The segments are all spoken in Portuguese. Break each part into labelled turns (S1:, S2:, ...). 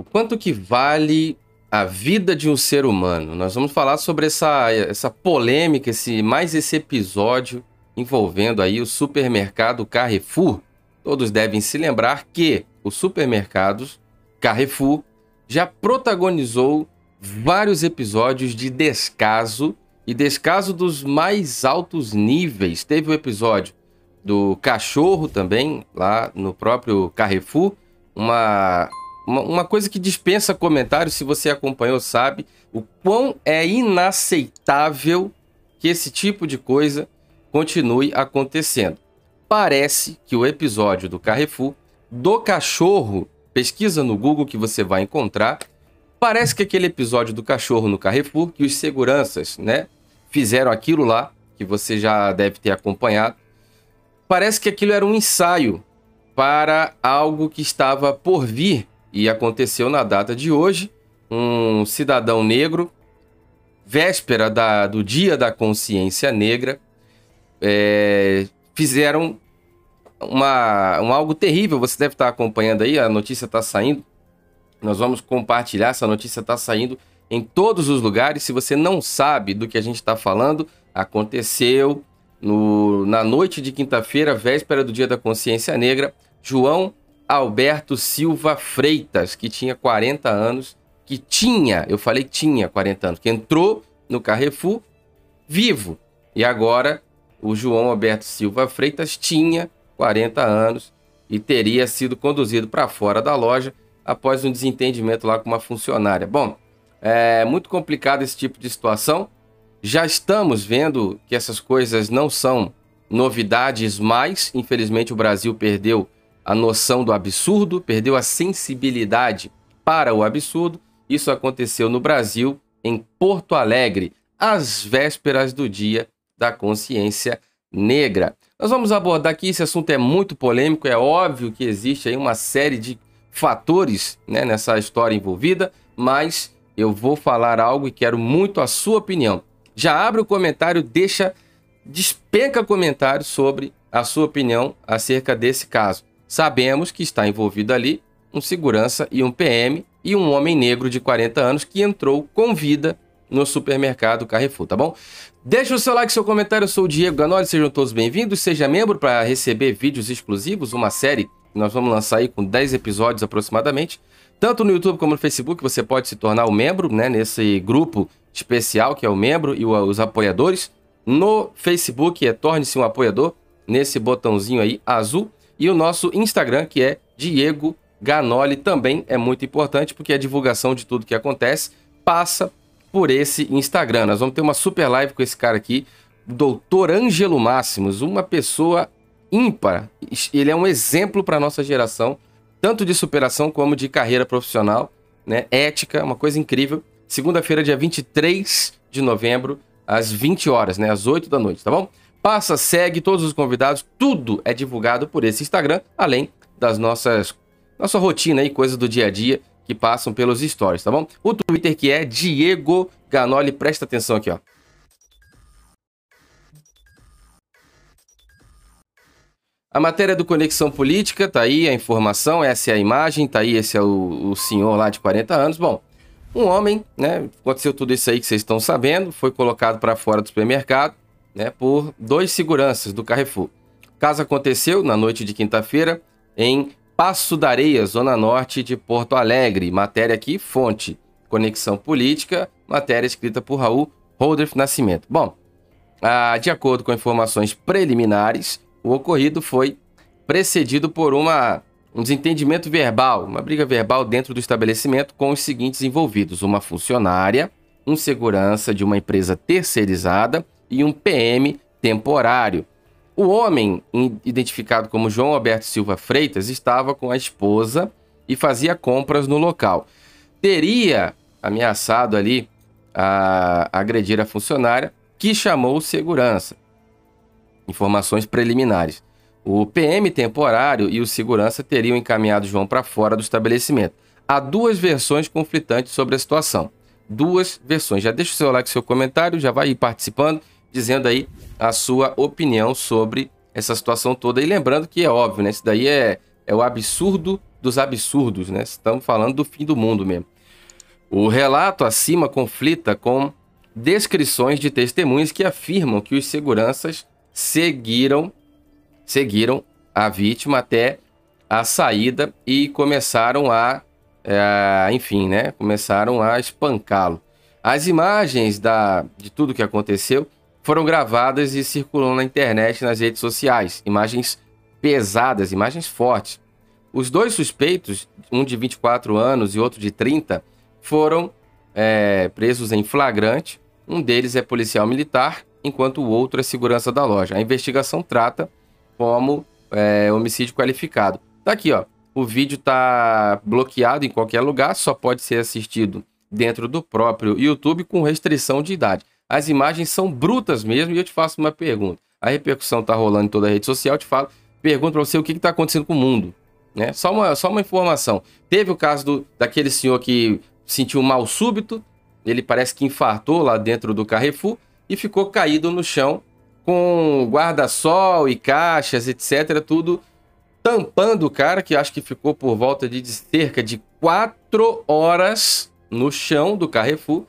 S1: O quanto que vale a vida de um ser humano? Nós vamos falar sobre essa, essa polêmica, esse mais esse episódio envolvendo aí o supermercado Carrefour. Todos devem se lembrar que o supermercado Carrefour já protagonizou vários episódios de descaso e descaso dos mais altos níveis. Teve o episódio do cachorro também, lá no próprio Carrefour, uma, uma, uma coisa que dispensa comentários, se você acompanhou sabe o quão é inaceitável que esse tipo de coisa continue acontecendo. Parece que o episódio do Carrefour, do cachorro, pesquisa no Google que você vai encontrar, parece que aquele episódio do cachorro no Carrefour, que os seguranças, né, fizeram aquilo lá, que você já deve ter acompanhado, parece que aquilo era um ensaio para algo que estava por vir e aconteceu na data de hoje. Um cidadão negro, véspera da, do Dia da Consciência Negra, é, fizeram uma, um algo terrível. Você deve estar acompanhando aí, a notícia está saindo. Nós vamos compartilhar, essa notícia está saindo em todos os lugares. Se você não sabe do que a gente está falando, aconteceu no, na noite de quinta-feira, véspera do Dia da Consciência Negra, João Alberto Silva Freitas, que tinha 40 anos, que tinha, eu falei tinha 40 anos, que entrou no Carrefour vivo. E agora o João Alberto Silva Freitas tinha 40 anos e teria sido conduzido para fora da loja após um desentendimento lá com uma funcionária. Bom, é muito complicado esse tipo de situação. Já estamos vendo que essas coisas não são novidades mais. Infelizmente, o Brasil perdeu a noção do absurdo, perdeu a sensibilidade para o absurdo. Isso aconteceu no Brasil, em Porto Alegre, às vésperas do Dia da Consciência Negra. Nós vamos abordar aqui, esse assunto é muito polêmico, é óbvio que existe aí uma série de fatores né, nessa história envolvida, mas eu vou falar algo e quero muito a sua opinião. Já abre o comentário, deixa, despenca comentário sobre a sua opinião acerca desse caso. Sabemos que está envolvido ali um segurança e um PM e um homem negro de 40 anos que entrou com vida no supermercado Carrefour, tá bom? Deixa o seu like, seu comentário. Eu sou o Diego Ganoli, sejam todos bem-vindos. Seja membro para receber vídeos exclusivos, uma série que nós vamos lançar aí com 10 episódios aproximadamente. Tanto no YouTube como no Facebook, você pode se tornar um membro, né, nesse grupo especial que é o membro e os apoiadores. No Facebook é torne-se um apoiador, nesse botãozinho aí azul. E o nosso Instagram, que é Diego Ganoli, também é muito importante, porque a divulgação de tudo que acontece passa por esse Instagram. Nós vamos ter uma super live com esse cara aqui, Doutor Ângelo Máximos, uma pessoa ímpar. Ele é um exemplo para a nossa geração, tanto de superação como de carreira profissional, né? Ética, uma coisa incrível. Segunda-feira, dia 23 de novembro, às 20 horas, né? Às 8 da noite, tá bom? Passa, segue todos os convidados, tudo é divulgado por esse Instagram, além das nossas nossa rotina e coisas do dia a dia que passam pelos stories, tá bom? O Twitter que é Diego Ganoli, presta atenção aqui, ó. A matéria do Conexão Política, tá aí a informação, essa é a imagem, tá aí, esse é o, o senhor lá de 40 anos. Bom, um homem, né, aconteceu tudo isso aí que vocês estão sabendo, foi colocado para fora do supermercado, né, por dois seguranças do Carrefour. O caso aconteceu na noite de quinta-feira em Passo da Areia, zona norte de Porto Alegre. Matéria aqui, fonte Conexão Política, matéria escrita por Raul Holdorf Nascimento. Bom, ah, de acordo com informações preliminares, o ocorrido foi precedido por uma, um desentendimento verbal, uma briga verbal dentro do estabelecimento com os seguintes envolvidos: uma funcionária, um segurança de uma empresa terceirizada e um PM temporário. O homem, identificado como João Alberto Silva Freitas, estava com a esposa e fazia compras no local. Teria ameaçado ali a agredir a funcionária, que chamou segurança informações preliminares. O PM temporário e o segurança teriam encaminhado João para fora do estabelecimento. Há duas versões conflitantes sobre a situação. Duas versões. Já deixa o seu like, seu comentário, já vai ir participando, dizendo aí a sua opinião sobre essa situação toda. E lembrando que é óbvio, né? Isso daí é, é o absurdo dos absurdos, né? Estamos falando do fim do mundo mesmo. O relato acima conflita com descrições de testemunhas que afirmam que os seguranças seguiram seguiram a vítima até a saída e começaram a, é, enfim, né? Começaram a espancá-lo. As imagens da, de tudo que aconteceu foram gravadas e circulam na internet nas redes sociais. Imagens pesadas, imagens fortes. Os dois suspeitos, um de 24 anos e outro de 30, foram é, presos em flagrante. Um deles é policial militar, enquanto o outro é segurança da loja. A investigação trata como é, homicídio qualificado. Tá aqui, ó. O vídeo tá bloqueado em qualquer lugar, só pode ser assistido dentro do próprio YouTube com restrição de idade. As imagens são brutas mesmo e eu te faço uma pergunta. A repercussão tá rolando em toda a rede social, eu te falo, pergunto para você o que está acontecendo com o mundo. Né? Só, uma, só uma informação. Teve o caso do, daquele senhor que sentiu mal súbito, ele parece que infartou lá dentro do Carrefour e ficou caído no chão com guarda-sol e caixas, etc., tudo tampando o cara, que acho que ficou por volta de cerca de quatro horas no chão do Carrefour,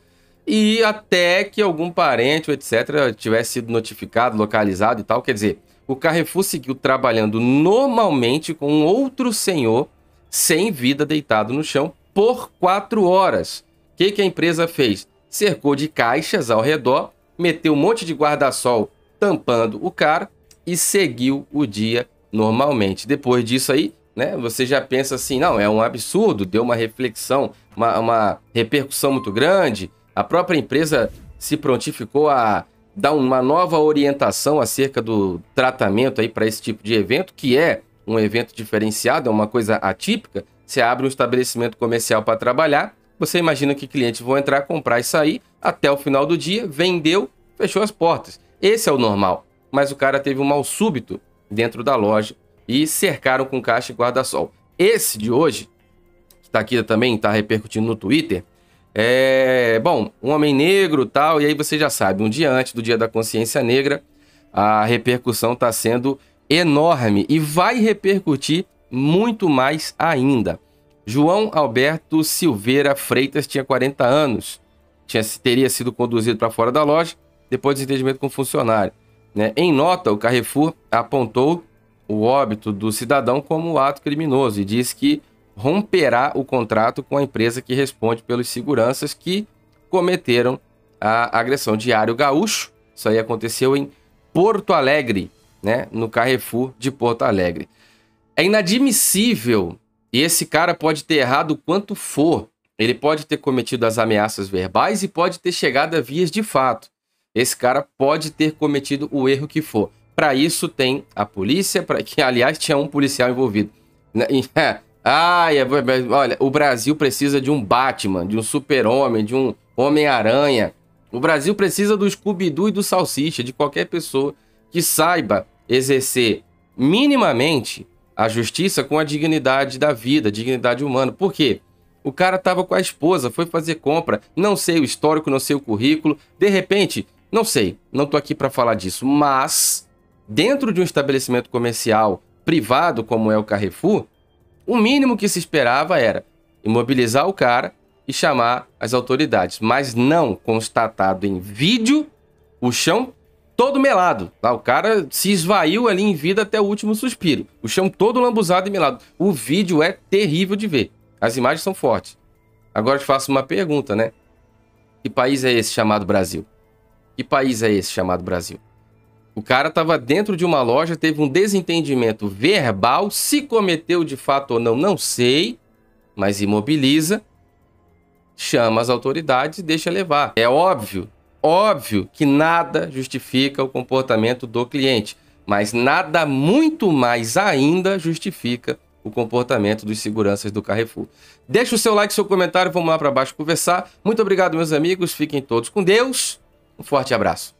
S1: e até que algum parente, etc., tivesse sido notificado, localizado e tal. Quer dizer, o Carrefour seguiu trabalhando normalmente com outro senhor sem vida deitado no chão por quatro horas. O que, que a empresa fez? Cercou de caixas ao redor, meteu um monte de guarda-sol tampando o cara e seguiu o dia normalmente. Depois disso aí, né, você já pensa assim, não, é um absurdo, deu uma reflexão, uma, uma repercussão muito grande. A própria empresa se prontificou a dar uma nova orientação acerca do tratamento aí para esse tipo de evento, que é um evento diferenciado, é uma coisa atípica. Você abre um estabelecimento comercial para trabalhar, você imagina que clientes vão entrar, comprar e sair, até o final do dia, vendeu, fechou as portas. Esse é o normal. Mas o cara teve um mal súbito dentro da loja e cercaram com caixa e guarda-sol. Esse de hoje, que está aqui também, está repercutindo no Twitter, é, bom, um homem negro tal, e aí você já sabe, um dia antes do Dia da Consciência Negra, a repercussão está sendo enorme e vai repercutir muito mais ainda. João Alberto Silveira Freitas tinha 40 anos, tinha, teria sido conduzido para fora da loja depois do entendimento com o funcionário. Né? Em nota, o Carrefour apontou o óbito do cidadão como ato criminoso e disse que romperá o contrato com a empresa que responde pelos seguranças que cometeram a agressão. Diário Gaúcho, isso aí aconteceu em Porto Alegre, né, no Carrefour de Porto Alegre. É inadmissível, e esse cara pode ter errado quanto for, ele pode ter cometido as ameaças verbais e pode ter chegado a vias de fato. Esse cara pode ter cometido o erro que for. Para isso tem a polícia, para que aliás tinha um policial envolvido. Ai, é, olha, o Brasil precisa de um Batman, de um super-homem, de um Homem-Aranha. O Brasil precisa do Scooby-Doo e do Salsicha, de qualquer pessoa que saiba exercer minimamente a justiça com a dignidade da vida, dignidade humana. Por quê? O cara tava com a esposa, foi fazer compra, não sei o histórico, não sei o currículo, de repente, não sei, não tô aqui para falar disso, mas dentro de um estabelecimento comercial privado como é o Carrefour, o mínimo que se esperava era imobilizar o cara e chamar as autoridades, mas não constatado em vídeo o chão todo melado. O cara se esvaiu ali em vida até o último suspiro. O chão todo lambuzado e melado. O vídeo é terrível de ver. As imagens são fortes. Agora te faço uma pergunta, né? Que país é esse chamado Brasil? Que país é esse chamado Brasil? O cara estava dentro de uma loja, teve um desentendimento verbal, se cometeu de fato ou não, não sei, mas imobiliza, chama as autoridades e deixa levar. É óbvio, óbvio que nada justifica o comportamento do cliente, mas nada muito mais ainda justifica o comportamento dos seguranças do Carrefour. Deixa o seu like, seu comentário, vamos lá para baixo conversar. Muito obrigado, meus amigos, fiquem todos com Deus. Um forte abraço.